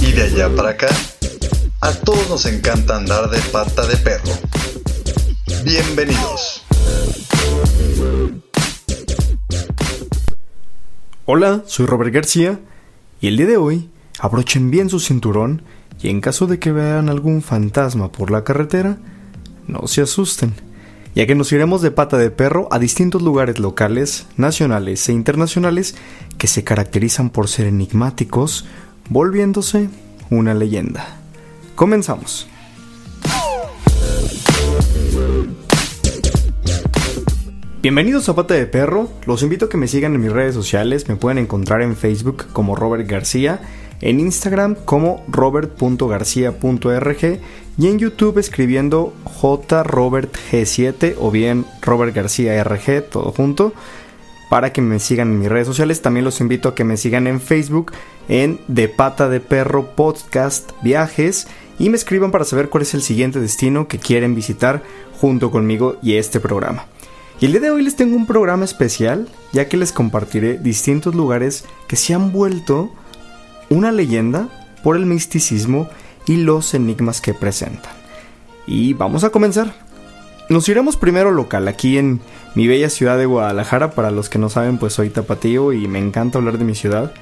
y de allá para acá, a todos nos encanta andar de pata de perro. Bienvenidos. Hola, soy Robert García y el día de hoy abrochen bien su cinturón y en caso de que vean algún fantasma por la carretera, no se asusten, ya que nos iremos de pata de perro a distintos lugares locales, nacionales e internacionales que se caracterizan por ser enigmáticos, volviéndose una leyenda. Comenzamos. Bienvenidos a Pata de Perro, los invito a que me sigan en mis redes sociales, me pueden encontrar en Facebook como Robert García, en Instagram como robert.garcía.rg y en YouTube escribiendo jrobertg7 o bien Robert García RG, todo junto, para que me sigan en mis redes sociales. También los invito a que me sigan en Facebook en De Pata de Perro Podcast Viajes y me escriban para saber cuál es el siguiente destino que quieren visitar junto conmigo y este programa. Y el día de hoy les tengo un programa especial, ya que les compartiré distintos lugares que se han vuelto una leyenda por el misticismo y los enigmas que presentan. Y vamos a comenzar. Nos iremos primero local, aquí en mi bella ciudad de Guadalajara. Para los que no saben, pues soy tapatío y me encanta hablar de mi ciudad.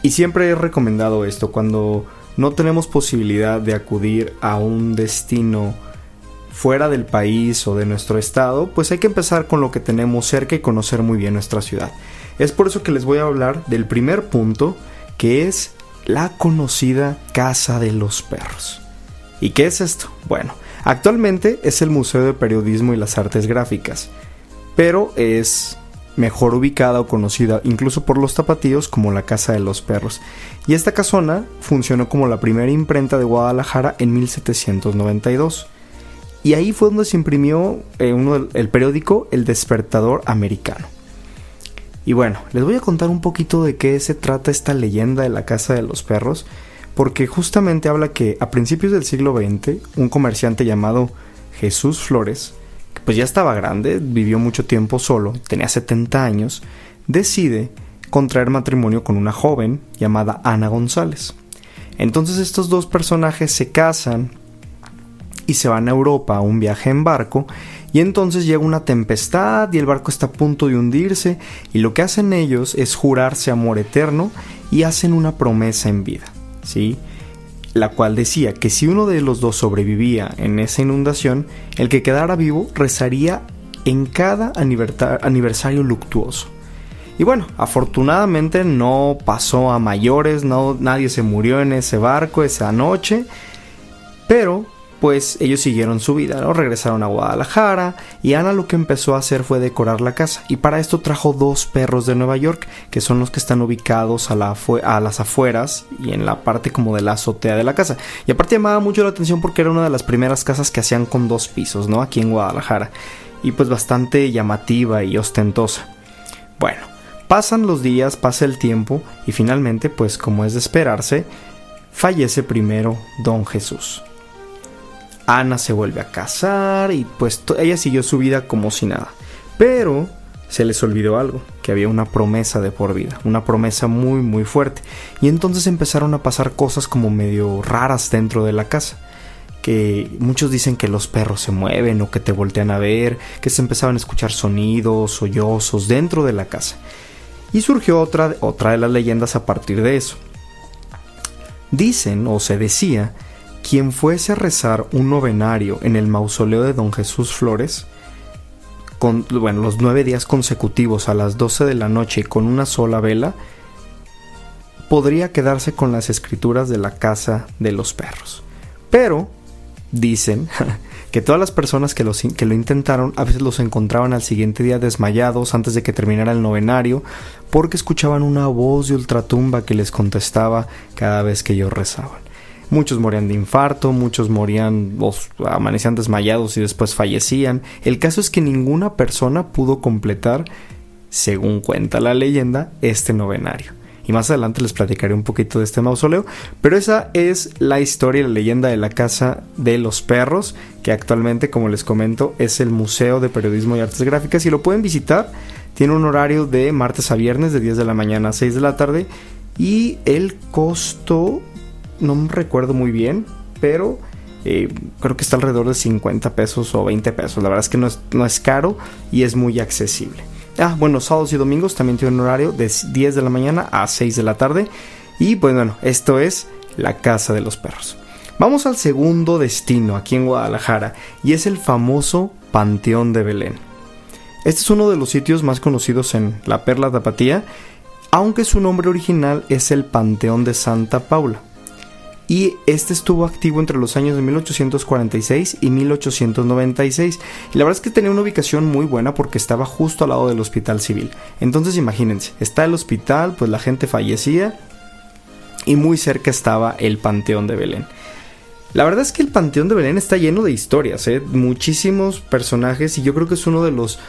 Y siempre he recomendado esto, cuando no tenemos posibilidad de acudir a un destino fuera del país o de nuestro estado, pues hay que empezar con lo que tenemos cerca y conocer muy bien nuestra ciudad. Es por eso que les voy a hablar del primer punto, que es la conocida Casa de los Perros. ¿Y qué es esto? Bueno, actualmente es el Museo de Periodismo y las Artes Gráficas, pero es mejor ubicada o conocida incluso por los tapatíos como la Casa de los Perros. Y esta casona funcionó como la primera imprenta de Guadalajara en 1792. Y ahí fue donde se imprimió eh, el periódico El Despertador Americano. Y bueno, les voy a contar un poquito de qué se trata esta leyenda de la Casa de los Perros, porque justamente habla que a principios del siglo XX, un comerciante llamado Jesús Flores, que pues ya estaba grande, vivió mucho tiempo solo, tenía 70 años, decide contraer matrimonio con una joven llamada Ana González. Entonces estos dos personajes se casan y se van a Europa a un viaje en barco y entonces llega una tempestad y el barco está a punto de hundirse y lo que hacen ellos es jurarse amor eterno y hacen una promesa en vida, ¿sí? La cual decía que si uno de los dos sobrevivía en esa inundación, el que quedara vivo rezaría en cada aniversario luctuoso. Y bueno, afortunadamente no pasó a mayores, no, nadie se murió en ese barco esa noche, pero pues ellos siguieron su vida, ¿no? Regresaron a Guadalajara y Ana lo que empezó a hacer fue decorar la casa y para esto trajo dos perros de Nueva York, que son los que están ubicados a, a las afueras y en la parte como de la azotea de la casa. Y aparte llamaba mucho la atención porque era una de las primeras casas que hacían con dos pisos, ¿no? Aquí en Guadalajara. Y pues bastante llamativa y ostentosa. Bueno, pasan los días, pasa el tiempo y finalmente, pues como es de esperarse, fallece primero Don Jesús. Ana se vuelve a casar y pues ella siguió su vida como si nada. Pero se les olvidó algo, que había una promesa de por vida, una promesa muy muy fuerte. Y entonces empezaron a pasar cosas como medio raras dentro de la casa. Que muchos dicen que los perros se mueven o que te voltean a ver, que se empezaban a escuchar sonidos, sollozos dentro de la casa. Y surgió otra, otra de las leyendas a partir de eso. Dicen o se decía quien fuese a rezar un novenario en el mausoleo de don Jesús Flores, con bueno, los nueve días consecutivos a las 12 de la noche con una sola vela, podría quedarse con las escrituras de la casa de los perros. Pero dicen que todas las personas que, que, lo intentaron a veces los encontraban al siguiente día desmayados antes de que terminara el novenario porque escuchaban una voz de ultratumba que les contestaba cada vez que ellos rezaban. Muchos morían de infarto, muchos morían o amanecían desmayados y después fallecían. El caso es que ninguna persona pudo completar, según cuenta la leyenda, este novenario. Y más adelante les platicaré un poquito de este mausoleo. Pero esa es la historia y la leyenda de la Casa de los Perros, que actualmente, como les comento, es el Museo de Periodismo y Artes Gráficas y lo pueden visitar. Tiene un horario de martes a viernes de 10 de la mañana a 6 de la tarde y el costo no recuerdo muy bien, pero eh, creo que está alrededor de 50 pesos o 20 pesos. La verdad es que no es, no es caro y es muy accesible. Ah, bueno, sábados y domingos también tiene un horario de 10 de la mañana a 6 de la tarde. Y pues bueno, esto es la Casa de los Perros. Vamos al segundo destino aquí en Guadalajara y es el famoso Panteón de Belén. Este es uno de los sitios más conocidos en la Perla Tapatía, aunque su nombre original es el Panteón de Santa Paula y este estuvo activo entre los años de 1846 y 1896. Y la verdad es que tenía una ubicación muy buena porque estaba justo al lado del hospital civil. Entonces imagínense, está el hospital, pues la gente fallecía y muy cerca estaba el Panteón de Belén. La verdad es que el Panteón de Belén está lleno de historias, ¿eh? muchísimos personajes y yo creo que es uno de los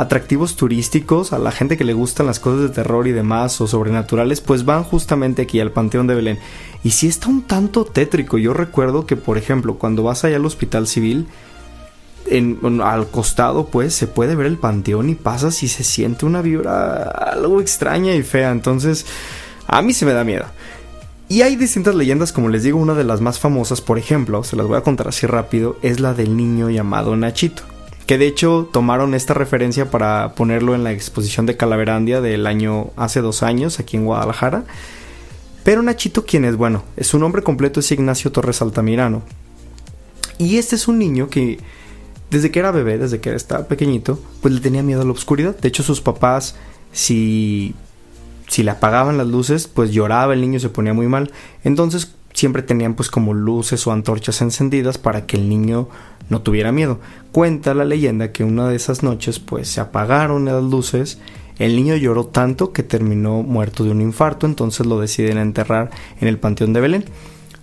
atractivos turísticos a la gente que le gustan las cosas de terror y demás o sobrenaturales, pues van justamente aquí al Panteón de Belén. Y si está un tanto tétrico. Yo recuerdo que, por ejemplo, cuando vas allá al Hospital Civil, en, al costado, pues se puede ver el panteón y pasas y se siente una vibra algo extraña y fea. Entonces, a mí se me da miedo. Y hay distintas leyendas, como les digo, una de las más famosas, por ejemplo, se las voy a contar así rápido, es la del niño llamado Nachito que de hecho tomaron esta referencia para ponerlo en la exposición de Calaverandia del año hace dos años aquí en Guadalajara. Pero Nachito, quien es bueno, su nombre completo es Ignacio Torres Altamirano. Y este es un niño que desde que era bebé, desde que estaba pequeñito, pues le tenía miedo a la oscuridad. De hecho, sus papás, si, si le apagaban las luces, pues lloraba, el niño se ponía muy mal. Entonces siempre tenían pues como luces o antorchas encendidas para que el niño no tuviera miedo. Cuenta la leyenda que una de esas noches pues se apagaron las luces, el niño lloró tanto que terminó muerto de un infarto, entonces lo deciden enterrar en el Panteón de Belén.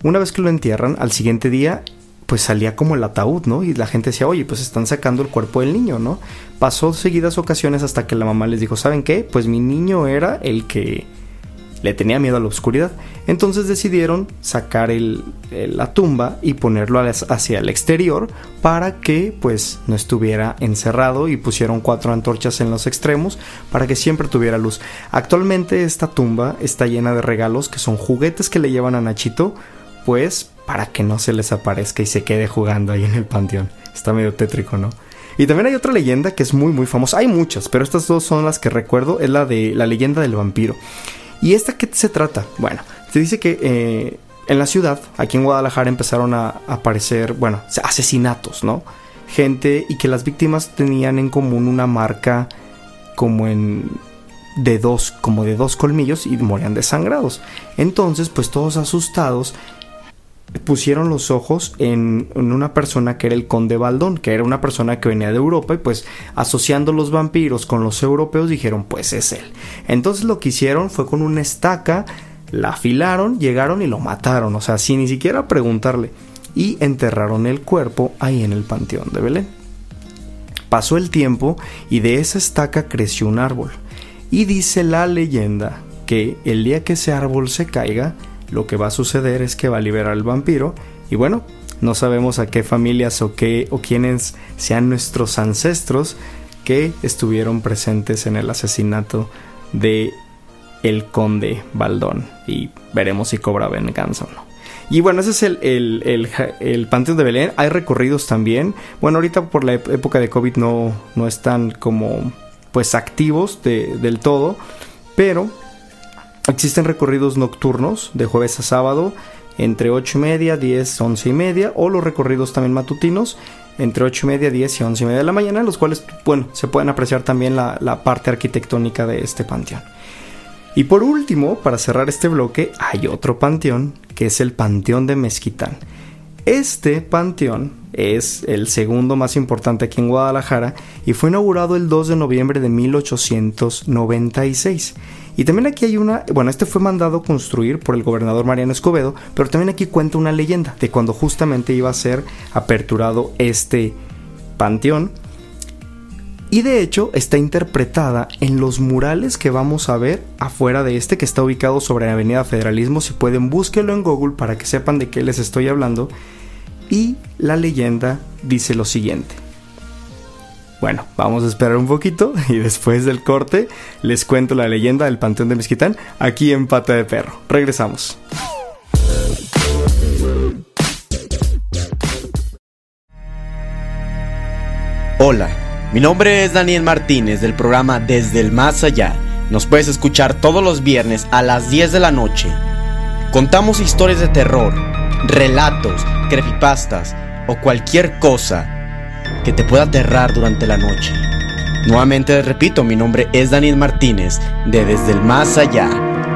Una vez que lo entierran, al siguiente día pues salía como el ataúd, ¿no? Y la gente decía, oye, pues están sacando el cuerpo del niño, ¿no? Pasó seguidas ocasiones hasta que la mamá les dijo, ¿saben qué? Pues mi niño era el que le tenía miedo a la oscuridad. Entonces decidieron sacar la tumba y ponerlo hacia el exterior para que pues no estuviera encerrado y pusieron cuatro antorchas en los extremos para que siempre tuviera luz. Actualmente esta tumba está llena de regalos que son juguetes que le llevan a Nachito pues para que no se les aparezca y se quede jugando ahí en el panteón. Está medio tétrico, ¿no? Y también hay otra leyenda que es muy muy famosa. Hay muchas, pero estas dos son las que recuerdo. Es la de la leyenda del vampiro. ¿Y esta qué se trata? Bueno, se dice que eh, en la ciudad, aquí en Guadalajara, empezaron a aparecer, bueno, asesinatos, ¿no? Gente y que las víctimas tenían en común una marca como en de dos, como de dos colmillos y morían desangrados. Entonces, pues todos asustados pusieron los ojos en, una persona que era el conde Baldón, que era una persona que venía de Europa y pues asociando los vampiros con los europeos dijeron pues es él. Entonces lo que hicieron fue con una estaca, la afilaron, llegaron y lo mataron, o sea, sin ni siquiera preguntarle, y enterraron el cuerpo ahí en el panteón de Belén. Pasó el tiempo y de esa estaca creció un árbol. Y dice la leyenda que el día que ese árbol se caiga, lo que va a suceder es que va a liberar al vampiro y bueno, no sabemos a qué familias o qué o quiénes sean nuestros ancestros que estuvieron presentes en el asesinato de el conde Baldón y veremos si cobra venganza o no. Y bueno, ese es el, el, el, Panteón de Belén. Hay recorridos también. Bueno, ahorita por la época de COVID no, no están como pues activos del todo. Pero Existen recorridos nocturnos de jueves a sábado entre 8 y media, 10, 11 y media, o los recorridos también matutinos entre 8 y media, 10 y 11 y media de la mañana, los cuales, bueno, se pueden apreciar también la, la parte arquitectónica de este panteón. Y por último, para cerrar este bloque, hay otro panteón, que es el Panteón de Mezquitán. Este panteón es el segundo más importante aquí en Guadalajara y fue inaugurado el 2 de noviembre de 1896. Y también aquí hay una, bueno, este fue mandado construir por el gobernador Mariano Escobedo, pero también aquí cuenta una leyenda de cuando justamente iba a ser aperturado este panteón. Y de hecho está interpretada en los murales que vamos a ver afuera de este que está ubicado sobre la Avenida Federalismo. Si pueden búsquenlo en Google para que sepan de qué les estoy hablando. Y la leyenda dice lo siguiente. Bueno, vamos a esperar un poquito y después del corte les cuento la leyenda del Panteón de Mezquitán aquí en Pata de Perro. Regresamos. Hola, mi nombre es Daniel Martínez del programa Desde el Más Allá. Nos puedes escuchar todos los viernes a las 10 de la noche. Contamos historias de terror, relatos, creepypastas o cualquier cosa que te pueda aterrar durante la noche. Nuevamente repito, mi nombre es Daniel Martínez de Desde el Más Allá.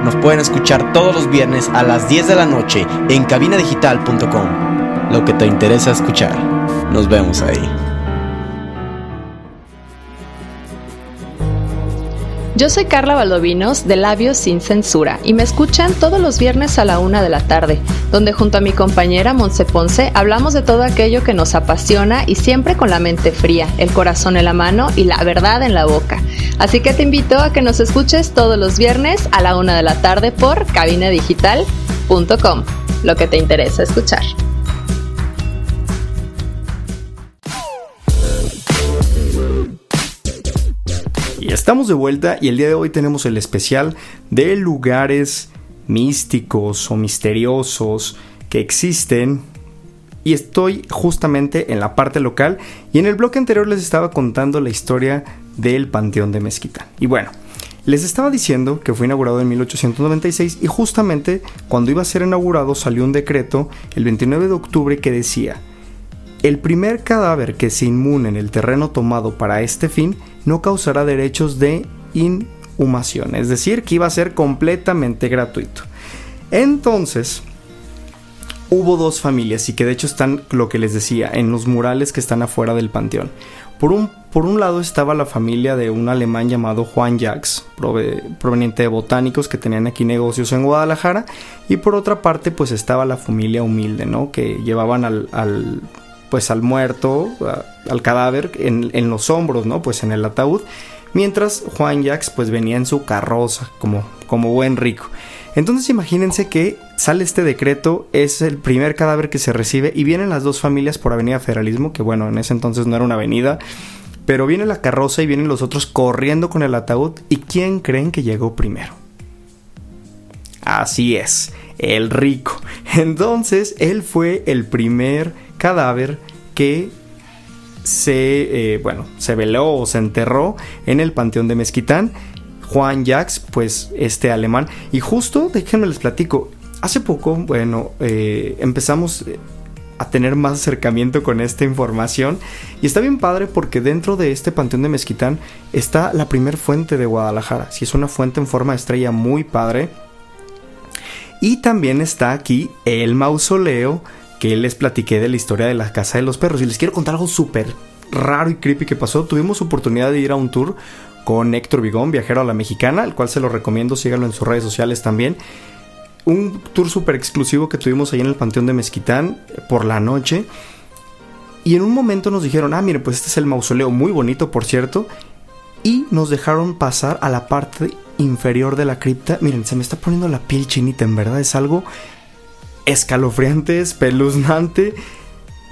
Nos pueden escuchar todos los viernes a las 10 de la noche en cabinadigital.com. Lo que te interesa escuchar. Nos vemos ahí. Yo soy Carla Valdovinos de Labios Sin Censura y me escuchan todos los viernes a la una de la tarde, donde junto a mi compañera Monse Ponce hablamos de todo aquello que nos apasiona y siempre con la mente fría, el corazón en la mano y la verdad en la boca. Así que te invito a que nos escuches todos los viernes a la una de la tarde por cabinadigital.com, lo que te interesa escuchar. Estamos de vuelta y el día de hoy tenemos el especial de lugares místicos o misteriosos que existen. Y estoy justamente en la parte local y en el bloque anterior les estaba contando la historia del Panteón de Mezquita. Y bueno, les estaba diciendo que fue inaugurado en 1896 y justamente cuando iba a ser inaugurado salió un decreto el 29 de octubre que decía el primer cadáver que se inmune en el terreno tomado para este fin no causará derechos de inhumación, es decir, que iba a ser completamente gratuito. Entonces, hubo dos familias y que de hecho están, lo que les decía, en los murales que están afuera del panteón. Por un, por un lado estaba la familia de un alemán llamado Juan Jacques, proveniente de botánicos que tenían aquí negocios en Guadalajara, y por otra parte pues estaba la familia humilde, ¿no? Que llevaban al pues al muerto, al cadáver en, los hombros, ¿no? Pues en el ataúd, mientras Juan Jacques pues venía en su carroza como, como buen rico. Entonces imagínense que sale este decreto, es el primer cadáver que se recibe y vienen las dos familias por Avenida Federalismo, que bueno, en ese entonces no era una avenida, pero viene la carroza y vienen los otros corriendo con el ataúd y ¿quién creen que llegó primero? Así es, el rico. Entonces él fue el primer cadáver que se, eh, bueno, se veló o se enterró en el Panteón de Mezquitán. Juan Jacques, pues este alemán. Y justo, déjenme les platico, hace poco, bueno, eh, empezamos eh, a tener más acercamiento con esta información. Y está bien padre porque dentro de este Panteón de Mezquitán está la primer fuente de Guadalajara. Si es una fuente en forma de estrella muy padre. Y también está aquí el mausoleo que les platiqué de la historia de la casa de los perros. Y les quiero contar algo súper raro y creepy que pasó. Tuvimos oportunidad de ir a un tour con Héctor Vigón, viajero a la mexicana, el cual se lo recomiendo, síganlo en sus redes sociales también. Un tour súper exclusivo que tuvimos ahí en el Panteón de Mezquitán por la noche. Y en un momento nos dijeron, ah, mire, pues este es el mausoleo, muy bonito por cierto. Y nos dejaron pasar a la parte inferior de la cripta. Miren, se me está poniendo la piel chinita, en verdad es algo escalofriante, espeluznante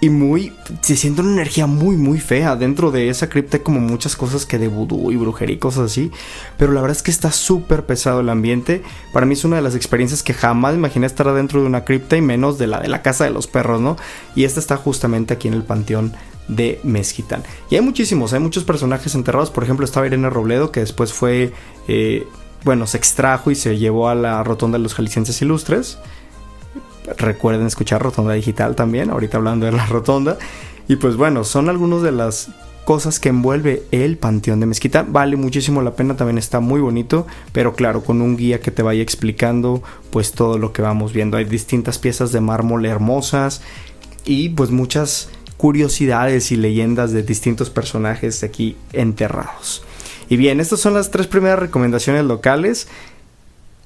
y muy. Se siente una energía muy, muy fea. Dentro de esa cripta hay como muchas cosas que de vudú y brujería y cosas así. Pero la verdad es que está súper pesado el ambiente. Para mí es una de las experiencias que jamás imaginé estar dentro de una cripta y menos de la de la casa de los perros, ¿no? Y esta está justamente aquí en el panteón de Mezquitán. Y hay muchísimos, hay muchos personajes enterrados. Por ejemplo, estaba Irene Robledo, que después fue. Eh, bueno, se extrajo y se llevó a la rotonda de los jaliscienses ilustres. Recuerden escuchar Rotonda Digital también, ahorita hablando de la Rotonda. Y pues bueno, son algunas de las cosas que envuelve el Panteón de Mezquita. Vale muchísimo la pena, también está muy bonito, pero claro, con un guía que te vaya explicando pues todo lo que vamos viendo. Hay distintas piezas de mármol hermosas y pues muchas curiosidades y leyendas de distintos personajes aquí enterrados. Y bien, estas son las tres primeras recomendaciones locales.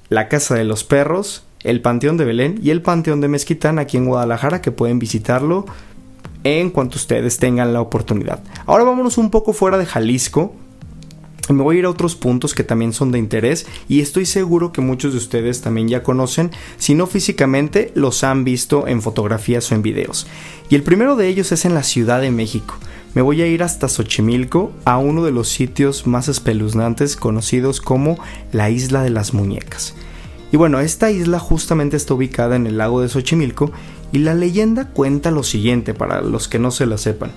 La Casa de los Perros, el Panteón de Belén y el Panteón de Mezquitán aquí en Guadalajara que pueden visitarlo en cuanto ustedes tengan la oportunidad. Ahora vámonos un poco fuera de Jalisco. Me voy a ir a otros puntos que también son de interés y estoy seguro que muchos de ustedes también ya conocen, si no físicamente, los han visto en fotografías o en videos. Y el primero de ellos es en la Ciudad de México. me voy a ir hasta Xochimilco, a uno de los sitios más espeluznantes conocidos como la Isla de las Muñecas. Y bueno, esta isla justamente está ubicada en el lago de Xochimilco y la leyenda cuenta lo siguiente para los que no se la sepan.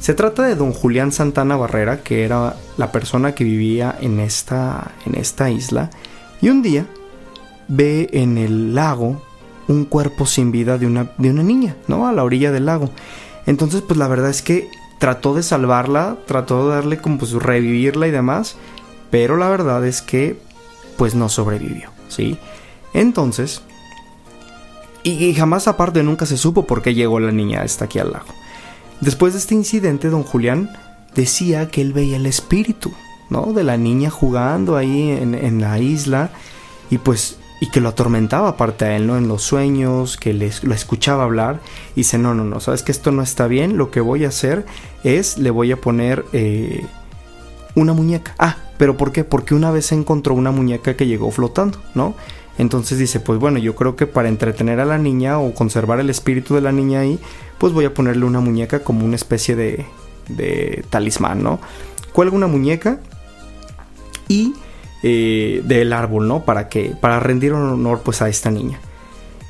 Se trata de don Julián Santana Barrera, que era la persona que vivía en esta, en esta isla, y un día ve en el lago un cuerpo sin vida de una, de una niña, ¿no? A la orilla del lago. Entonces, pues la verdad es que trató de salvarla, trató de darle como pues revivirla y demás, pero la verdad es que pues no sobrevivió, ¿sí? Entonces, y, jamás aparte nunca se supo por qué llegó la niña hasta aquí al lago. Después de este incidente, don Julián decía que él veía el espíritu, ¿no? De la niña jugando ahí en, la isla y pues y que lo atormentaba aparte a él, ¿no? En los sueños, que le, lo escuchaba hablar y dice, no, no, no, sabes que esto no está bien, lo que voy a hacer es, le voy a poner eh, una muñeca. Ah, pero ¿por qué? Porque una vez encontró una muñeca que llegó flotando, ¿no? Entonces dice, pues bueno, yo creo que para entretener a la niña o conservar el espíritu de la niña ahí, pues voy a ponerle una muñeca como una especie de, de talismán, ¿no? Cuelga una muñeca y eh, del árbol, ¿no? Para que, para rendir honor pues a esta niña.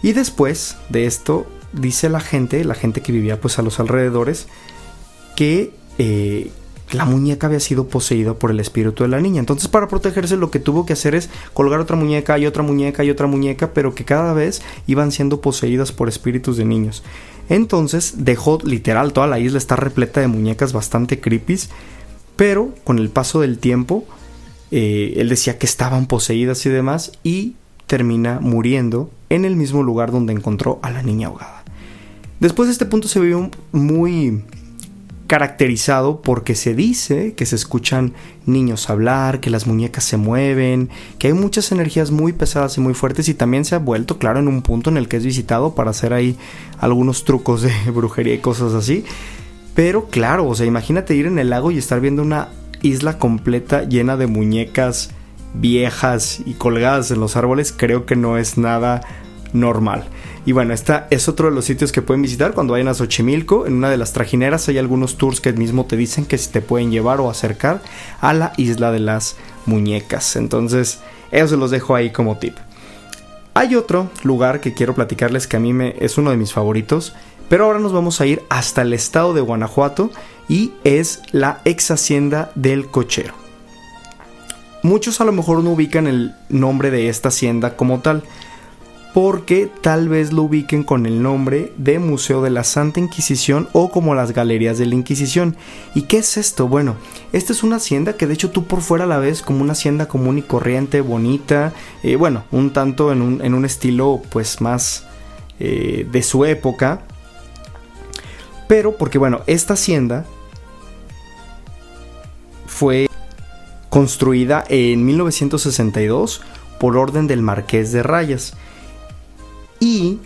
Y después de esto, dice la gente, la gente que vivía pues a los alrededores, que eh, la muñeca había sido poseída por el espíritu de la niña. Entonces para protegerse lo que tuvo que hacer es colgar otra muñeca y otra muñeca y otra muñeca, pero que cada vez iban siendo poseídas por espíritus de niños. Entonces dejó literal toda la isla está repleta de muñecas bastante creepy, pero con el paso del tiempo eh, él decía que estaban poseídas y demás y termina muriendo en el mismo lugar donde encontró a la niña ahogada. Después de este punto se vio muy caracterizado porque se dice que se escuchan niños hablar, que las muñecas se mueven, que hay muchas energías muy pesadas y muy fuertes y también se ha vuelto, claro, en un punto en el que es visitado para hacer ahí algunos trucos de brujería y cosas así. Pero claro, o sea, imagínate ir en el lago y estar viendo una isla completa llena de muñecas viejas y colgadas en los árboles creo que no es nada normal. Y bueno, esta es otro de los sitios que pueden visitar cuando vayan a Xochimilco. En una de las trajineras hay algunos tours que mismo te dicen que si te pueden llevar o acercar a la isla de las muñecas. Entonces, eso se los dejo ahí como tip. Hay otro lugar que quiero platicarles que a mí me, es uno de mis favoritos. Pero ahora nos vamos a ir hasta el estado de Guanajuato y es la ex hacienda del cochero. Muchos a lo mejor no ubican el nombre de esta hacienda como tal, porque tal vez lo ubiquen con el nombre de Museo de la Santa Inquisición o como las Galerías de la Inquisición. ¿Y qué es esto? Bueno, esta es una hacienda que de hecho tú por fuera la ves como una hacienda común y corriente, bonita, eh, bueno, un tanto en un, estilo pues más eh, de su época. Pero porque bueno, esta hacienda fue construida en 1962 por orden del Marqués de Rayas. Y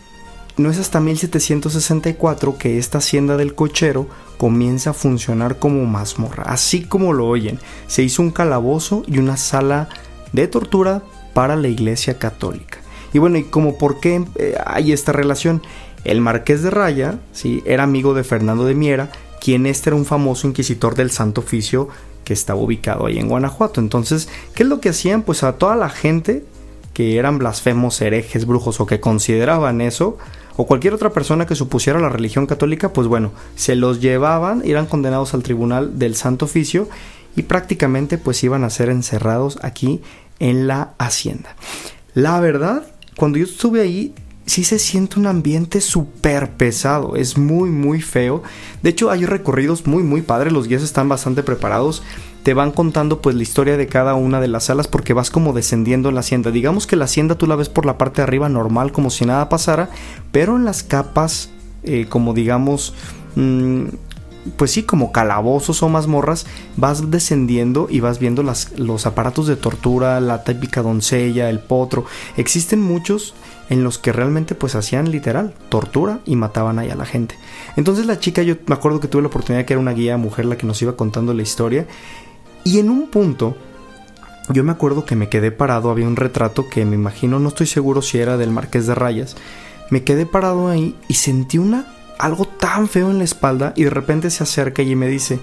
no es hasta 1764 que esta hacienda del cochero comienza a funcionar como mazmorra. Así como lo oyen, se hizo un calabozo y una sala de tortura para la iglesia católica. Y bueno, ¿y como por qué eh, hay esta relación? El marqués de Raya, ¿sí? era amigo de Fernando de Miera, quien este era un famoso inquisitor del Santo Oficio que estaba ubicado ahí en Guanajuato. Entonces, ¿qué es lo que hacían? Pues a toda la gente que eran blasfemos, herejes, brujos o que consideraban eso, o cualquier otra persona que supusiera la religión católica, pues bueno, se los llevaban, eran condenados al tribunal del Santo Oficio y prácticamente pues iban a ser encerrados aquí en la hacienda. La verdad, cuando yo estuve ahí, sí se siente un ambiente súper pesado, es muy muy feo. De hecho hay recorridos muy muy padres, los guías están bastante preparados, te van contando pues la historia de cada una de las salas porque vas como descendiendo en la hacienda. Digamos que la hacienda tú la ves por la parte de arriba normal como si nada pasara, pero en las capas eh, como digamos... Mm, pues sí, como calabozos o mazmorras, vas descendiendo y vas viendo las, los aparatos de tortura, la típica doncella, el potro. Existen muchos en los que realmente pues hacían literal tortura y mataban ahí a la gente. Entonces la chica, yo me acuerdo que tuve la oportunidad que era una guía mujer la que nos iba contando la historia y en un punto yo me acuerdo que me quedé parado, había un retrato que me imagino, no estoy seguro si era del Marqués de Rayas, me quedé parado ahí y sentí una algo tan feo en la espalda y de repente se acerca y me dice,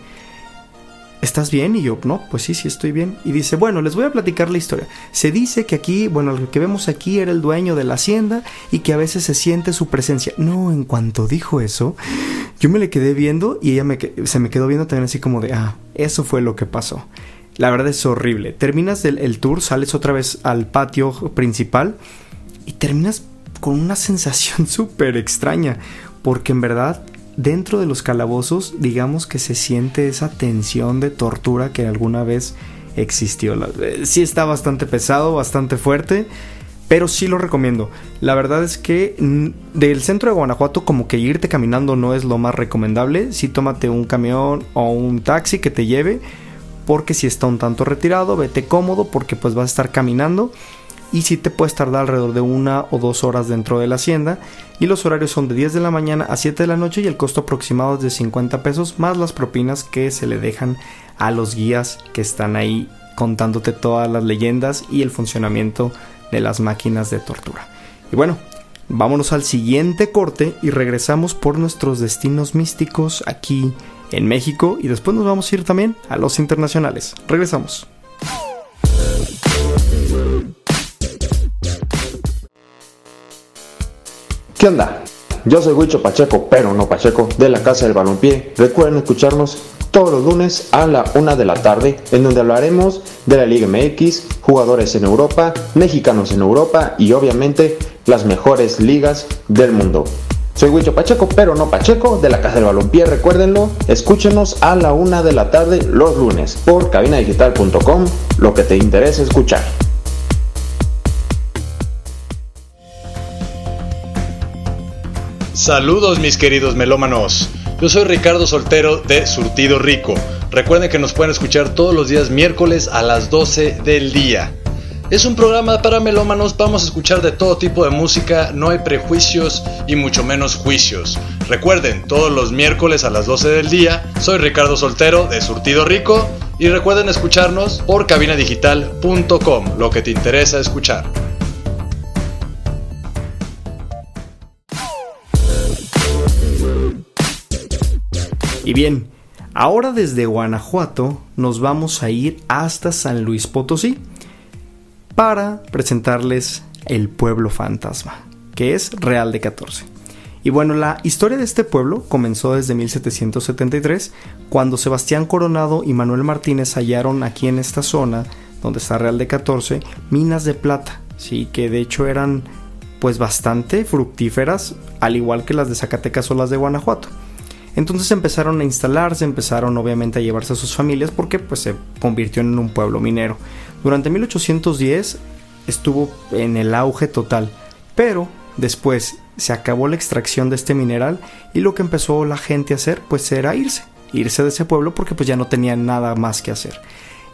¿estás bien? Y yo, no, pues sí, sí estoy bien. Y dice, bueno, les voy a platicar la historia. Se dice que aquí, bueno, lo que vemos aquí era el dueño de la hacienda y que a veces se siente su presencia. No, en cuanto dijo eso, yo me le quedé viendo y ella me, se me quedó viendo también así como de, ah, eso fue lo que pasó. La verdad es horrible. Terminas el tour, sales otra vez al patio principal y terminas con una sensación súper extraña. Porque en verdad dentro de los calabozos, digamos que se siente esa tensión de tortura que alguna vez existió. Eh, sí está bastante pesado, bastante fuerte, pero sí lo recomiendo. La verdad es que del centro de Guanajuato como que irte caminando no es lo más recomendable. Sí tómate un camión o un taxi que te lleve, porque si está un tanto retirado, vete cómodo porque pues vas a estar caminando y si te puedes tardar alrededor de una o dos horas dentro de la hacienda y los horarios son de 10 de la mañana a 7 de la noche y el costo aproximado es de 50 pesos más las propinas que se le dejan a los guías que están ahí contándote todas las leyendas y el funcionamiento de las máquinas de tortura. Y bueno, vámonos al siguiente corte y regresamos por nuestros destinos místicos aquí en México y después nos vamos a ir también a los internacionales. Regresamos. ¿Qué onda? Yo soy Huicho Pacheco, pero no Pacheco, de la Casa del Balompié. Recuerden escucharnos todos los lunes a la una de la tarde, en donde hablaremos de la Liga MX, jugadores en Europa, mexicanos en Europa y obviamente las mejores ligas del mundo. Soy Huicho Pacheco, pero no Pacheco, de la Casa del Balompié, recuérdenlo, escúchenos a la una de la tarde los lunes por cabinadigital.com, lo que te interesa escuchar. Saludos mis queridos melómanos. Yo soy Ricardo Soltero de Surtido Rico. Recuerden que nos pueden escuchar todos los días miércoles a las 12 del día. Es un programa para melómanos, vamos a escuchar de todo tipo de música, no hay prejuicios y mucho menos juicios. Recuerden, todos los miércoles a las 12 del día, soy Ricardo Soltero de Surtido Rico y recuerden escucharnos por cabinadigital.com, lo que te interesa escuchar. Y bien, ahora desde Guanajuato nos vamos a ir hasta San Luis Potosí para presentarles el pueblo fantasma, que es Real de 14. Y bueno, la historia de este pueblo comenzó desde 1773, cuando Sebastián Coronado y Manuel Martínez hallaron aquí en esta zona, donde está Real de 14, minas de plata, sí, que de hecho eran pues bastante fructíferas, al igual que las de Zacatecas o las de Guanajuato. Entonces empezaron a instalarse, empezaron obviamente a llevarse a sus familias porque pues se convirtió en un pueblo minero. Durante 1810 estuvo en el auge total, pero después se acabó la extracción de este mineral y lo que empezó la gente a hacer pues era irse, irse de ese pueblo porque pues ya no tenían nada más que hacer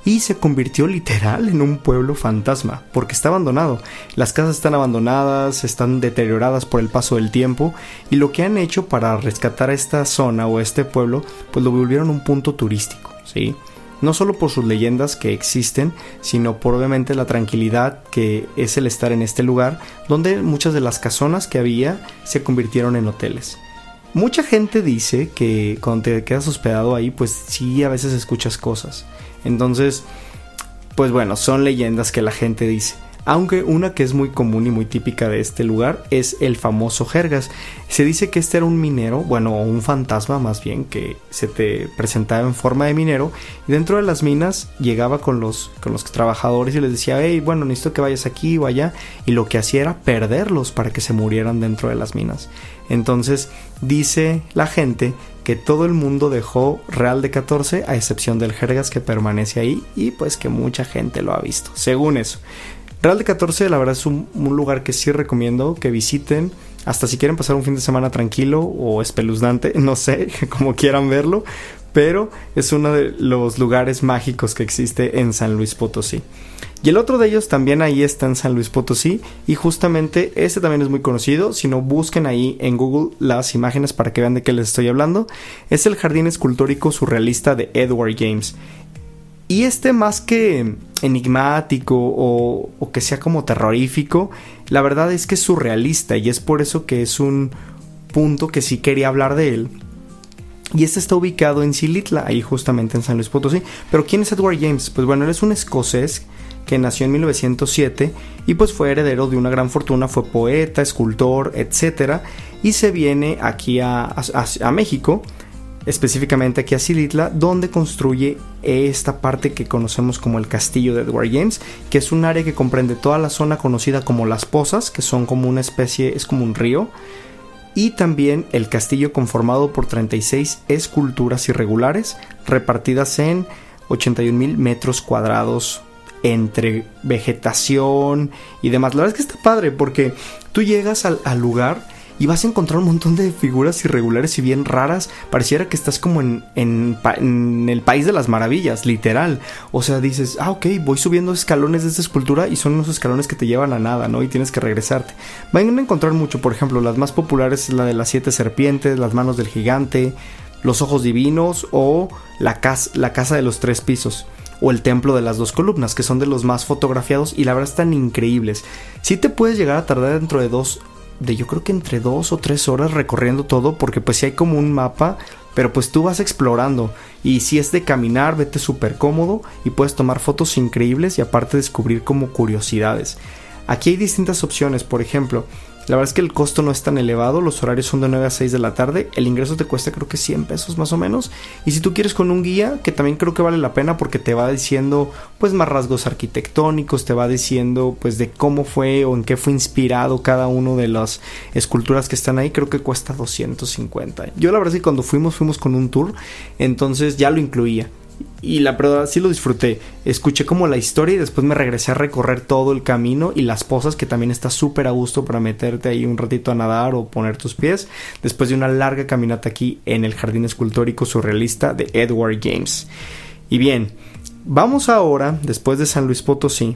y se convirtió literal en un pueblo fantasma, porque está abandonado. Las casas están abandonadas, están deterioradas por el paso del tiempo, y lo que han hecho para rescatar esta zona o este pueblo, pues lo volvieron un punto turístico, ¿sí? No solo por sus leyendas que existen, sino por obviamente la tranquilidad que es el estar en este lugar, donde muchas de las casonas que había se convirtieron en hoteles. Mucha gente dice que cuando te quedas hospedado ahí, pues sí, a veces escuchas cosas. Entonces, pues bueno, son leyendas que la gente dice. Aunque una que es muy común y muy típica de este lugar es el famoso Jergas. Se dice que este era un minero, bueno, un fantasma más bien, que se te presentaba en forma de minero y dentro de las minas llegaba con los, con los trabajadores y les decía, hey, bueno, necesito que vayas aquí o allá y lo que hacía era perderlos para que se murieran dentro de las minas. Entonces dice la gente que todo el mundo dejó Real de 14 a excepción del Jergas que permanece ahí y pues que mucha gente lo ha visto, según eso. Real de 14 la verdad es un, lugar que sí recomiendo que visiten, hasta si quieren pasar un fin de semana tranquilo o espeluznante, no sé, como quieran verlo, pero es uno de los lugares mágicos que existe en San Luis Potosí. Y el otro de ellos también ahí está en San Luis Potosí. Y justamente este también es muy conocido, si no busquen ahí en Google las imágenes para que vean de qué les estoy hablando, es el jardín escultórico surrealista de Edward James. Y este más que enigmático o, que sea como terrorífico, la verdad es que es surrealista y es por eso que es un, punto que sí quería hablar de él. Y este está ubicado en Silitla, ahí justamente en San Luis Potosí. Pero ¿quién es Edward James? Pues bueno, él es un escocés que nació en 1907 y pues fue heredero de una gran fortuna, fue poeta, escultor, etc. Y se viene aquí a México específicamente aquí a Silitla, donde construye esta parte que conocemos como el castillo de Edward James, que es un área que comprende toda la zona conocida como las pozas, que son como una especie, es como un río, y también el castillo conformado por 36 esculturas irregulares repartidas en 81 mil metros cuadrados entre vegetación y demás. La verdad es que está padre porque tú llegas al, al lugar y vas a encontrar un montón de figuras irregulares y bien raras. Pareciera que estás como en, en, el país de las maravillas, literal. O sea, dices, ah, ok, voy subiendo escalones de esta escultura y son unos escalones que te llevan a nada, ¿no? Y tienes que regresarte. Van a encontrar mucho, por ejemplo, las más populares es la de las siete serpientes, las manos del gigante, los ojos divinos o la, casa, la casa de los tres pisos o el templo de las dos columnas, que son de los más fotografiados y la verdad están increíbles. Si te puedes llegar a tardar dentro de dos de yo creo que entre dos o tres horas recorriendo todo porque pues si hay como un mapa pero pues tú vas explorando. Y si es de caminar vete súper cómodo y puedes tomar fotos increíbles y aparte descubrir como curiosidades. Aquí hay distintas opciones por ejemplo la verdad es que el costo no es tan elevado, los horarios son de 9 a 6 de la tarde, el ingreso te cuesta creo que 100 pesos más o menos. Y si tú quieres con un guía, que también creo que vale la pena porque te va diciendo pues más rasgos arquitectónicos, te va diciendo pues de cómo fue o en qué fue inspirado cada uno de las esculturas que están ahí, creo que cuesta 250. Yo la verdad es que cuando fuimos fuimos con un tour, entonces ya lo incluía. Y la verdad sí lo disfruté. Escuché como la historia y después me regresé a recorrer todo el camino y las pozas que también está súper a gusto para meterte ahí un ratito a nadar o poner tus pies. Después de una larga caminata aquí en el jardín escultórico surrealista de Edward James. Y bien, vamos ahora, después de San Luis Potosí,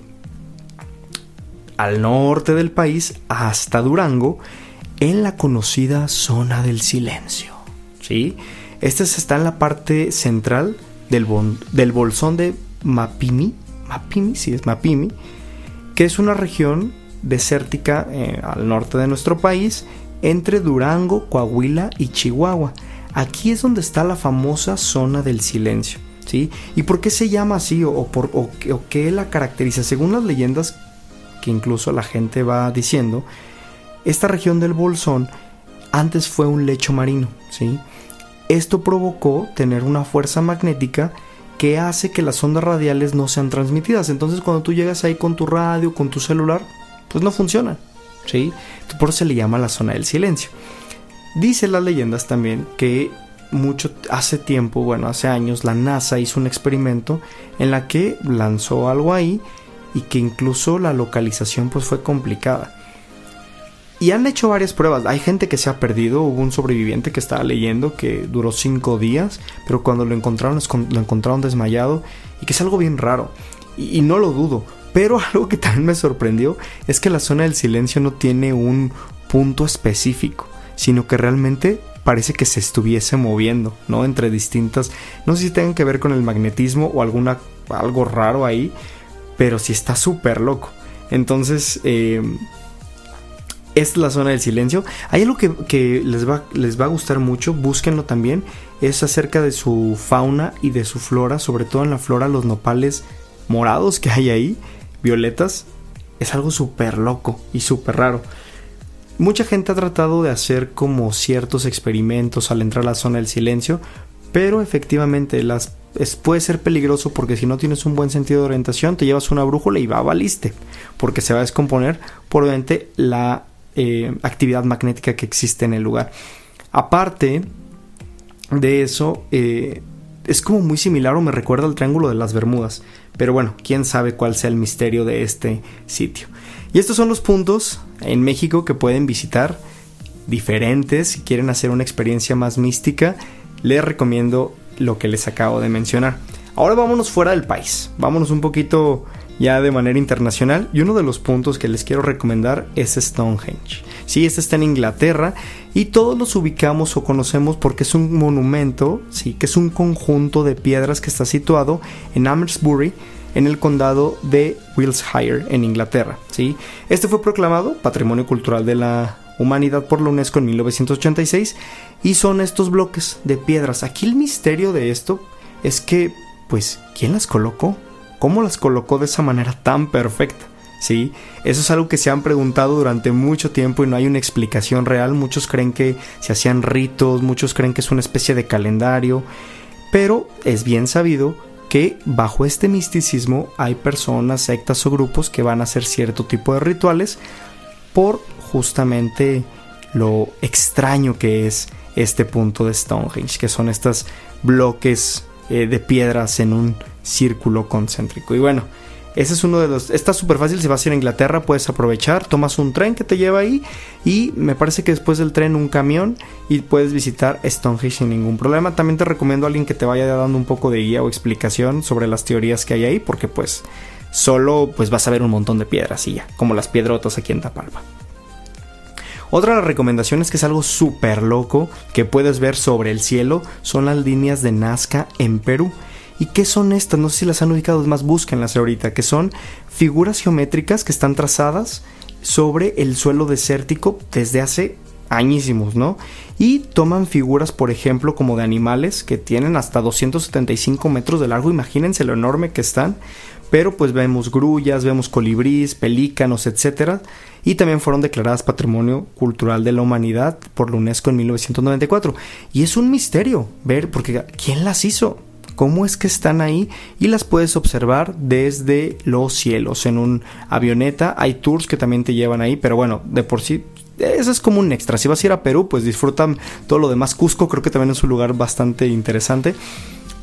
al norte del país hasta Durango, en la conocida zona del silencio. ¿Sí? Este está en la parte central del, bolsón de Mapimi, Mapimi, sí es Mapimi, que es una región desértica eh, al norte de nuestro país, entre Durango, Coahuila y Chihuahua. Aquí es donde está la famosa zona del silencio. ¿sí? ¿Y por qué se llama así o, por, o, qué la caracteriza? Según las leyendas que incluso la gente va diciendo, esta región del Bolsón antes fue un lecho marino. ¿sí? Esto provocó tener una fuerza magnética que hace que las ondas radiales no sean transmitidas. Entonces cuando tú llegas ahí con tu radio, con tu celular, pues no funcionan. ¿sí? Por eso se le llama la zona del silencio. Dice las leyendas también que mucho hace tiempo, bueno, hace años, la NASA hizo un experimento en la que lanzó algo ahí y que incluso la localización pues fue complicada. Y han hecho varias pruebas. Hay gente que se ha perdido. Hubo un sobreviviente que estaba leyendo que duró cinco días, pero cuando lo encontraron, lo encontraron desmayado y que es algo bien raro. Y, no lo dudo. Pero algo que también me sorprendió es que la zona del silencio no tiene un punto específico, sino que realmente parece que se estuviese moviendo, ¿no? Entre distintas, no sé si tengan que ver con el magnetismo o alguna algo raro ahí, pero sí está súper loco. Entonces, eh, es la zona del silencio. Hay algo que, les, va, les va a gustar mucho, búsquenlo también, es acerca de su fauna y de su flora, sobre todo en la flora los nopales morados que hay ahí, violetas, es algo súper loco y súper raro. Mucha gente ha tratado de hacer como ciertos experimentos al entrar a la zona del silencio, pero efectivamente las puede ser peligroso porque si no tienes un buen sentido de orientación te llevas una brújula y va a baliste porque se va a descomponer por obviamente la eh, actividad magnética que existe en el lugar. Aparte de eso, eh, es como muy similar o me recuerda al Triángulo de las Bermudas. Pero bueno, quién sabe cuál sea el misterio de este sitio. Y estos son los puntos en México que pueden visitar diferentes. Si quieren hacer una experiencia más mística, les recomiendo lo que les acabo de mencionar. Ahora vámonos fuera del país. Vámonos un poquito ya de manera internacional. Y uno de los puntos que les quiero recomendar es Stonehenge. Sí, este está en Inglaterra y todos los ubicamos o conocemos porque es un monumento, sí, que es un conjunto de piedras que está situado en Amersbury, en el condado de Wiltshire, en Inglaterra. ¿sí? Este fue proclamado Patrimonio Cultural de la Humanidad por la UNESCO en 1986 y son estos bloques de piedras. Aquí el misterio de esto es que, pues, ¿quién las colocó? ¿Cómo las colocó de esa manera tan perfecta? ¿sí? Eso es algo que se han preguntado durante mucho tiempo y no hay una explicación real. Muchos creen que se hacían ritos, muchos creen que es una especie de calendario, pero es bien sabido que bajo este misticismo hay personas, sectas o grupos que van a hacer cierto tipo de rituales por justamente lo extraño que es este punto de Stonehenge, que son estos bloques eh, de piedras en un círculo concéntrico. Y bueno, ese es uno de los. Está súper fácil. Si vas a ir a Inglaterra, puedes aprovechar. Tomas un tren que te lleva ahí. Y me parece que después del tren, un camión. Y puedes visitar Stonehenge sin ningún problema. También te recomiendo a alguien que te vaya dando un poco de guía o explicación sobre las teorías que hay ahí. Porque, pues, solo pues vas a ver un montón de piedras y ya. Como las piedrotas aquí en Tapalpa. Otra de las recomendaciones que es algo súper loco que puedes ver sobre el cielo son las líneas de Nazca en Perú. ¿Y qué son estas? No sé si las han ubicado, es más, búsquenlas ahorita, que son figuras geométricas que están trazadas sobre el suelo desértico desde hace añísimos, ¿no? Y toman figuras, por ejemplo, como de animales que tienen hasta 275 metros de largo, imagínense lo enorme que están, pero pues vemos grullas, vemos colibríes, pelícanos, etcétera, y también fueron declaradas Patrimonio Cultural de la Humanidad por la UNESCO en 1994. Y es un misterio ver, porque ¿quién las hizo? cómo es que están ahí y las puedes observar desde los cielos. En un avioneta hay tours que también te llevan ahí, pero bueno, de por sí eso es como un extra. Si vas a ir a Perú, pues disfrutan todo lo demás. Cusco creo que también es un lugar bastante interesante.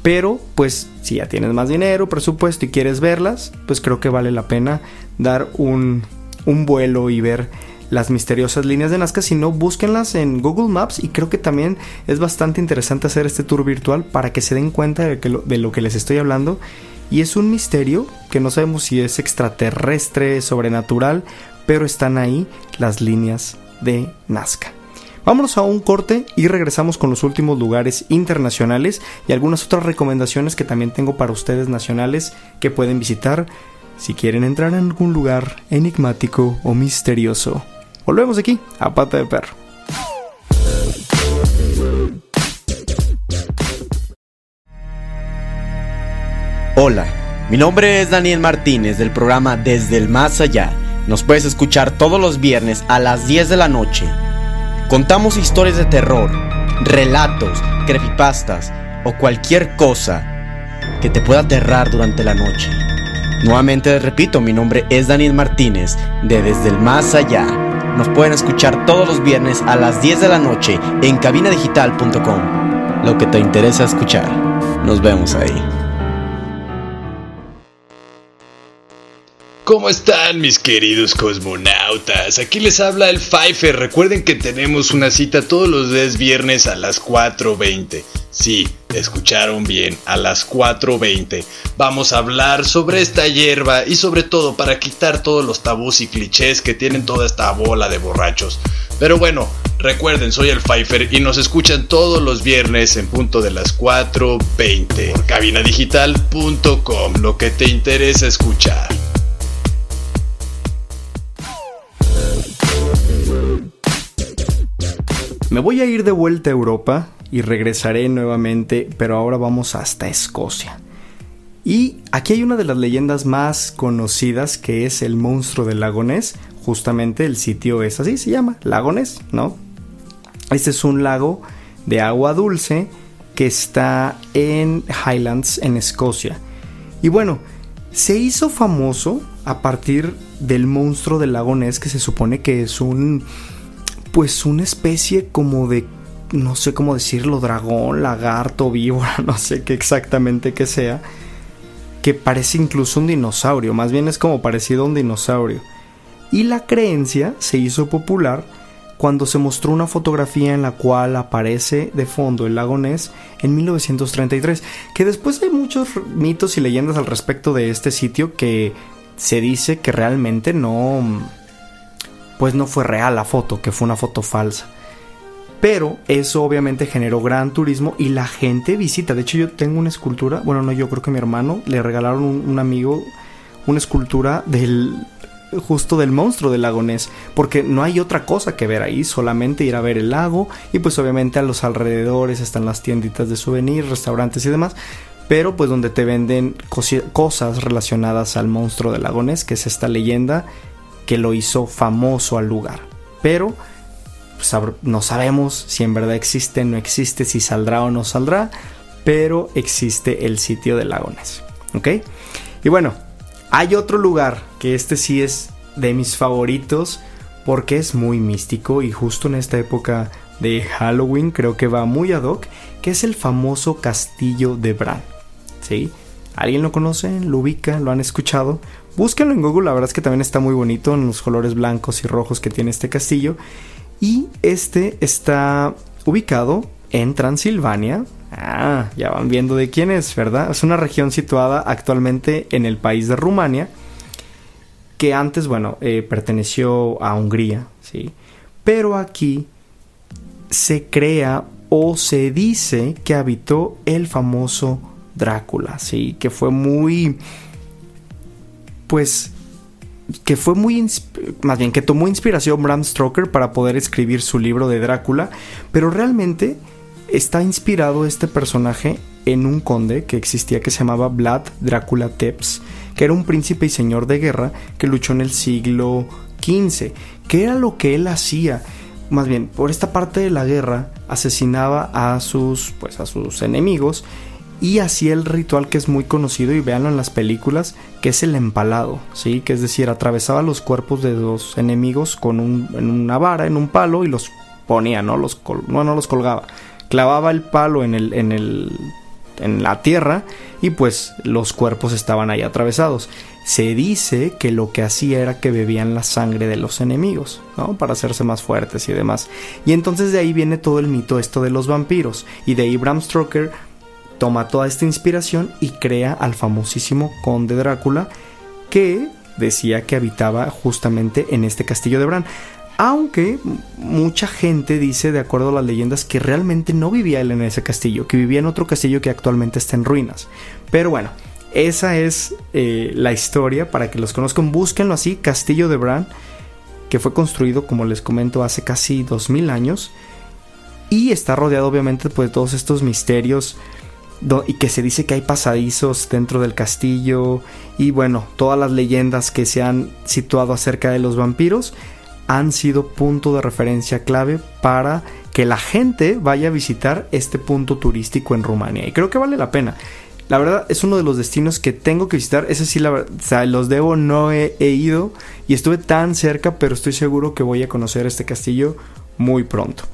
Pero pues si ya tienes más dinero, presupuesto y quieres verlas, pues creo que vale la pena dar un, un vuelo y ver las misteriosas líneas de Nazca, sino búsquenlas en Google Maps y creo que también es bastante interesante hacer este tour virtual para que se den cuenta de, lo, de lo que les estoy hablando. Y es un misterio que no sabemos si es extraterrestre, sobrenatural, pero están ahí las líneas de Nazca. Vámonos a un corte y regresamos con los últimos lugares internacionales y algunas otras recomendaciones que también tengo para ustedes nacionales que pueden visitar si quieren entrar en algún lugar enigmático o misterioso. Volvemos aquí a Pata de Perro. Hola, mi nombre es Daniel Martínez del programa Desde el Más Allá. Nos puedes escuchar todos los viernes a las 10 de la noche. Contamos historias de terror, relatos, creepypastas o cualquier cosa que te pueda aterrar durante la noche. Nuevamente repito, mi nombre es Daniel Martínez de Desde el Más Allá. Nos pueden escuchar todos los viernes a las 10 de la noche en cabinadigital.com. Lo que te interesa escuchar. Nos vemos ahí. ¿Cómo están mis queridos cosmonautas? Aquí les habla el Pfeiffer. Recuerden que tenemos una cita todos los días viernes a las 4.20. Sí, escucharon bien, a las 4.20. Vamos a hablar sobre esta hierba y sobre todo para quitar todos los tabús y clichés que tienen toda esta bola de borrachos. Pero bueno, recuerden, soy el Pfeiffer y nos escuchan todos los viernes en punto de las 4.20 por cabinadigital.com, lo que te interesa escuchar. Me voy a ir de vuelta a Europa y regresaré nuevamente, pero ahora vamos hasta Escocia. Y aquí hay una de las leyendas más conocidas que es el monstruo del lago Ness. Justamente el sitio es así, se llama Lago Ness, ¿no? Este es un lago de agua dulce que está en Highlands, en Escocia. Y bueno, se hizo famoso a partir del monstruo del lago Ness, que se supone que es un pues una especie como de, no sé cómo decirlo, dragón, lagarto, víbora, no sé qué exactamente que sea, que parece incluso un dinosaurio, más bien es como parecido a un dinosaurio. Y la creencia se hizo popular cuando se mostró una fotografía en la cual aparece de fondo el lago Ness en 1933, que después hay muchos mitos y leyendas al respecto de este sitio que se dice que realmente no pues no fue real la foto, que fue una foto falsa. Pero eso obviamente generó gran turismo y la gente visita. De hecho, yo tengo una escultura, bueno, no, yo creo que mi hermano le regalaron un, un amigo una escultura del justo del monstruo del lago Ness, porque no hay otra cosa que ver ahí, solamente ir a ver el lago y pues obviamente a los alrededores están las tienditas de souvenirs, restaurantes y demás, pero pues donde te venden cosas relacionadas al monstruo del lago Ness, que es esta leyenda que lo hizo famoso al lugar. Pero pues, no sabemos si en verdad existe, no existe, si saldrá o no saldrá, pero existe el sitio del lago Ness. ¿Ok? Y bueno, hay otro lugar que este sí es de mis favoritos porque es muy místico y justo en esta época de Halloween creo que va muy ad hoc, que es el famoso castillo de Bran. ¿Sí? ¿Alguien lo conoce? ¿Lo ubica? ¿Lo han escuchado? Búsquenlo en Google, la verdad es que también está muy bonito en los colores blancos y rojos que tiene este castillo. Y este está ubicado en Transilvania, Ah, ya van viendo de quién es, ¿verdad? Es una región situada actualmente en el país de Rumania, que antes, bueno, eh, perteneció a Hungría, ¿sí? Pero aquí se crea o se dice que habitó el famoso Drácula, ¿sí? Que fue muy, pues, que fue muy, más bien, que tomó inspiración Bram Stoker para poder escribir su libro de Drácula, pero realmente está inspirado este personaje en un conde que existía que se llamaba Vlad Drácula Teps, que era un príncipe y señor de guerra que luchó en el siglo XV. ¿Qué era lo que él hacía? Más bien, por esta parte de la guerra asesinaba a sus, pues, a sus enemigos y hacía el ritual que es muy conocido y véanlo en las películas, que es el empalado, ¿sí? Que es decir, atravesaba los cuerpos de los enemigos con en una vara, en un palo y los ponía, ¿no? Los no, no los colgaba, clavaba el palo en el, en el en la tierra y pues los cuerpos estaban ahí atravesados. Se dice que lo que hacía era que bebían la sangre de los enemigos, ¿no? Para hacerse más fuertes y demás. Y entonces de ahí viene todo el mito esto de los vampiros. Y de ahí Bram Stoker toma toda esta inspiración y crea al famosísimo conde Drácula que decía que habitaba justamente en este castillo de Bran. Aunque mucha gente dice, de acuerdo a las leyendas, que realmente no vivía él en ese castillo, que vivía en otro castillo que actualmente está en ruinas. Pero bueno, esa es eh, la historia para que los conozcan. Búsquenlo así, Castillo de Bran, que fue construido, como les comento, hace casi 2000 años. Y está rodeado obviamente pues, de todos estos misterios y que se dice que hay pasadizos dentro del castillo y bueno, todas las leyendas que se han situado acerca de los vampiros han sido punto de referencia clave para que la gente vaya a visitar este punto turístico en Rumania. Y creo que vale la pena. La verdad es uno de los destinos que tengo que visitar. Ese sí, la verdad, los debo, no he ido y estuve tan cerca, pero estoy seguro que voy a conocer este castillo muy pronto.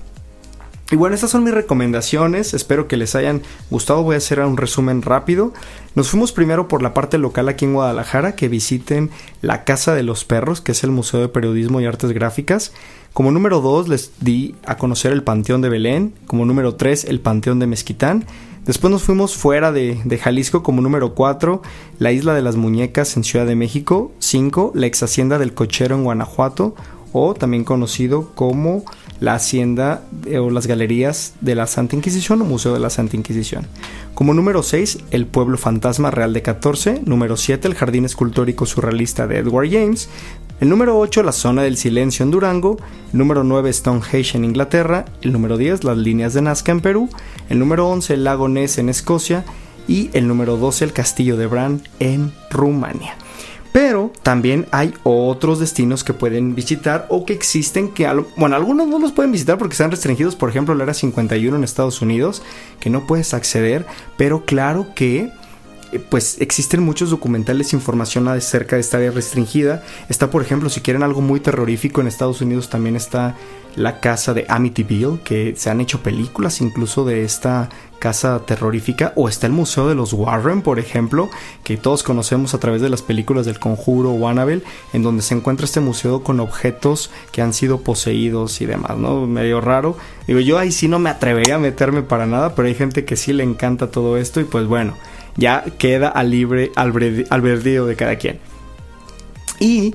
Y bueno, estas son mis recomendaciones, espero que les hayan gustado, voy a hacer un resumen rápido. Nos fuimos primero por la parte local aquí en Guadalajara, que visiten la Casa de los Perros, que es el Museo de Periodismo y Artes Gráficas. Como número 2 les di a conocer el Panteón de Belén, como número 3 el Panteón de Mezquitán. Después nos fuimos fuera de, de, Jalisco como número 4, la Isla de las Muñecas en Ciudad de México, 5, la ex hacienda del Cochero en Guanajuato, o también conocido como la hacienda eh, o las galerías de la Santa Inquisición o Museo de la Santa Inquisición. Como número 6, el Pueblo Fantasma Real de 14. Número 7, el Jardín Escultórico Surrealista de Edward James. El número 8, la Zona del Silencio en Durango. El número 9, Stonehenge en Inglaterra. El número 10, las líneas de Nazca en Perú. El número 11, el lago Ness en Escocia. Y el número 12, el Castillo de Bran en Rumania. Pero también hay otros destinos que pueden visitar o que existen que, bueno, algunos no los pueden visitar porque están restringidos, por ejemplo, la era 51 en Estados Unidos, que no puedes acceder, pero claro que pues existen muchos documentales, información acerca de esta área restringida. Está, por ejemplo, si quieren algo muy terrorífico, en Estados Unidos también está la casa de Amityville, que se han hecho películas incluso de esta casa terrorífica. O está el Museo de los Warren, por ejemplo, que todos conocemos a través de las películas del Conjuro o Annabelle, en donde se encuentra este museo con objetos que han sido poseídos y demás, ¿no? Medio raro. Digo, yo ahí sí no me atrevería a meterme para nada, pero hay gente que sí le encanta todo esto y pues bueno ya queda al libre albedrío de cada quien. Y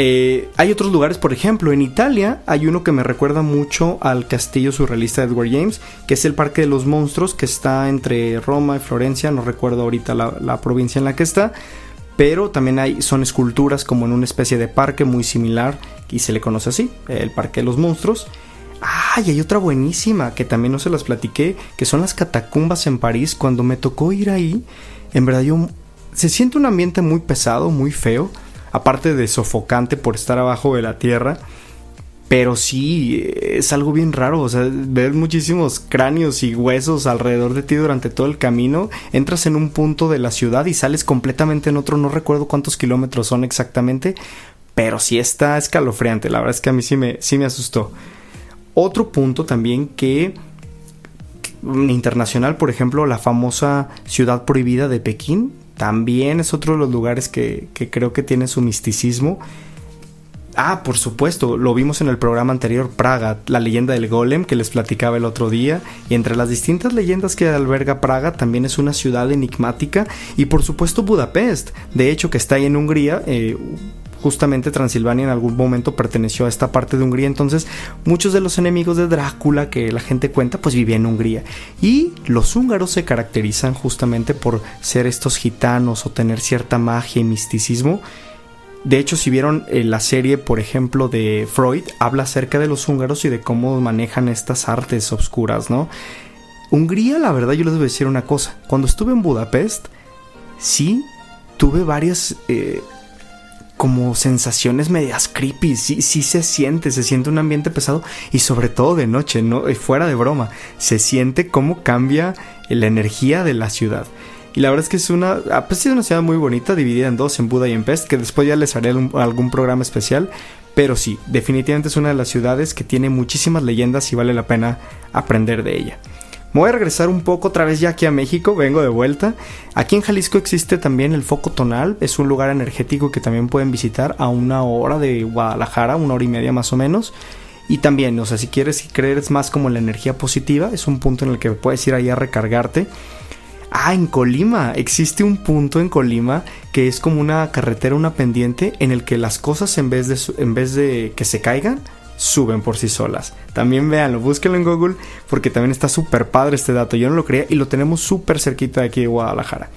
eh, hay otros lugares, por ejemplo, en Italia hay uno que me recuerda mucho al castillo surrealista de Edward James, que es el Parque de los Monstruos, que está entre Roma y Florencia, no recuerdo ahorita la, provincia en la que está, pero también hay, son esculturas como en una especie de parque muy similar y se le conoce así, el Parque de los Monstruos. Ah, y hay otra buenísima que también no se las platiqué, que son las catacumbas en París. Cuando me tocó ir ahí, en verdad yo se siente un ambiente muy pesado, muy feo, aparte de sofocante por estar abajo de la tierra. Pero sí, es algo bien raro, o sea, ver muchísimos cráneos y huesos alrededor de ti durante todo el camino. Entras en un punto de la ciudad y sales completamente en otro, no recuerdo cuántos kilómetros son exactamente, pero sí está escalofriante, la verdad es que a mí sí me, sí me asustó. Otro punto también que internacional, por ejemplo, la famosa ciudad prohibida de Pekín, también es otro de los lugares que, que creo que tiene su misticismo. Ah, por supuesto, lo vimos en el programa anterior, Praga, la leyenda del golem que les platicaba el otro día, y entre las distintas leyendas que alberga Praga también es una ciudad enigmática, y por supuesto Budapest, de hecho que está ahí en Hungría, eh, justamente Transilvania en algún momento perteneció a esta parte de Hungría, entonces muchos de los enemigos de Drácula que la gente cuenta pues vivían en Hungría y los húngaros se caracterizan justamente por ser estos gitanos o tener cierta magia y misticismo de hecho, si vieron eh, la serie, por ejemplo, de Freud, habla acerca de los húngaros y de cómo manejan estas artes obscuras, ¿no? Hungría, la verdad, yo les voy a decir una cosa. Cuando estuve en Budapest, sí tuve varias eh, como sensaciones medias creepy. Sí, sí se siente, se siente un ambiente pesado y sobre todo de noche, no fuera de broma. Se siente cómo cambia la energía de la ciudad. Y la verdad es que es una, ha sido una ciudad muy bonita, dividida en dos, en Buda y en Pest, que después ya les haré algún programa especial. Pero sí, definitivamente es una de las ciudades que tiene muchísimas leyendas y vale la pena aprender de ella. Voy a regresar un poco otra vez ya aquí a México, vengo de vuelta. Aquí en Jalisco existe también el Foco Tonal, es un lugar energético que también pueden visitar a una hora de Guadalajara, una hora y media más o menos. Y también, o sea, si quieres creer más como la energía positiva, es un punto en el que puedes ir ahí a recargarte. Ah, en Colima. Existe un punto en Colima que es como una carretera, una pendiente, en el que las cosas en vez de, en vez de que se caigan, suben por sí solas. También véanlo, búsquenlo en Google porque también está súper padre este dato. Yo no lo creía y lo tenemos súper cerquita de aquí de Guadalajara.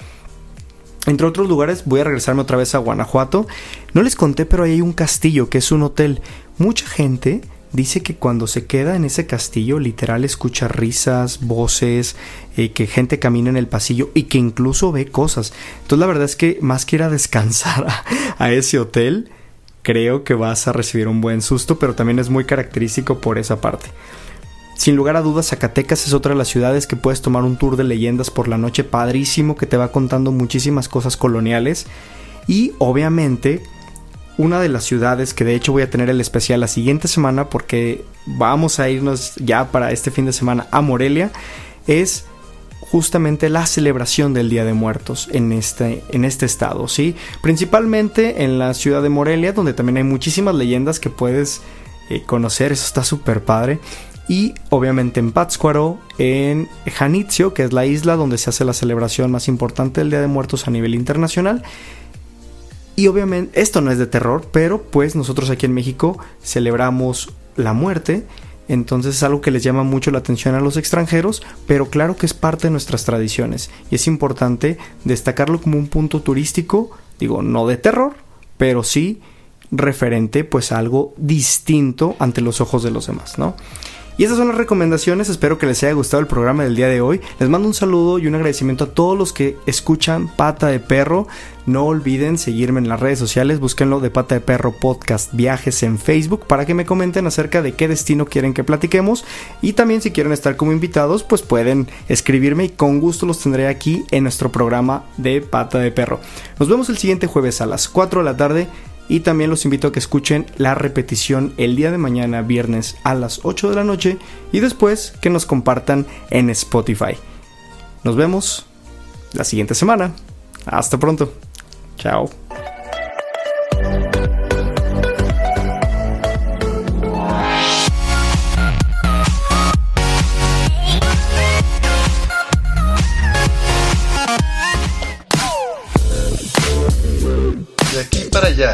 Entre otros lugares, voy a regresarme otra vez a Guanajuato. No les conté, pero ahí hay un castillo que es un hotel. Mucha gente dice que cuando se queda en ese castillo literal escucha risas, voces, eh, que gente camina en el pasillo y que incluso ve cosas. Entonces la verdad es que más que ir a descansar a, ese hotel, creo que vas a recibir un buen susto, pero también es muy característico por esa parte. Sin lugar a dudas, Zacatecas es otra de las ciudades que puedes tomar un tour de leyendas por la noche padrísimo que te va contando muchísimas cosas coloniales y obviamente una de las ciudades que de hecho voy a tener el especial la siguiente semana porque vamos a irnos ya para este fin de semana a Morelia es justamente la celebración del Día de Muertos en este, en este estado, ¿sí? Principalmente en la ciudad de Morelia, donde también hay muchísimas leyendas que puedes eh, conocer, eso está súper padre. Y obviamente en Pátzcuaro, en Janitzio, que es la isla donde se hace la celebración más importante del Día de Muertos a nivel internacional. Y obviamente esto no es de terror, pero pues nosotros aquí en México celebramos la muerte. Entonces es algo que les llama mucho la atención a los extranjeros, pero claro que es parte de nuestras tradiciones. Y es importante destacarlo como un punto turístico, digo, no de terror, pero sí referente pues a algo distinto ante los ojos de los demás, ¿no? Y esas son las recomendaciones, espero que les haya gustado el programa del día de hoy. Les mando un saludo y un agradecimiento a todos los que escuchan Pata de Perro. No olviden seguirme en las redes sociales, búsquenlo de Pata de Perro Podcast Viajes en Facebook para que me comenten acerca de qué destino quieren que platiquemos. Y también si quieren estar como invitados, pues pueden escribirme y con gusto los tendré aquí en nuestro programa de Pata de Perro. Nos vemos el siguiente jueves a las 4 de la tarde y también los invito a que escuchen la repetición el día de mañana, viernes a las 8 de la noche. Y después que nos compartan en Spotify. Nos vemos la siguiente semana. Hasta pronto. Chao. para allá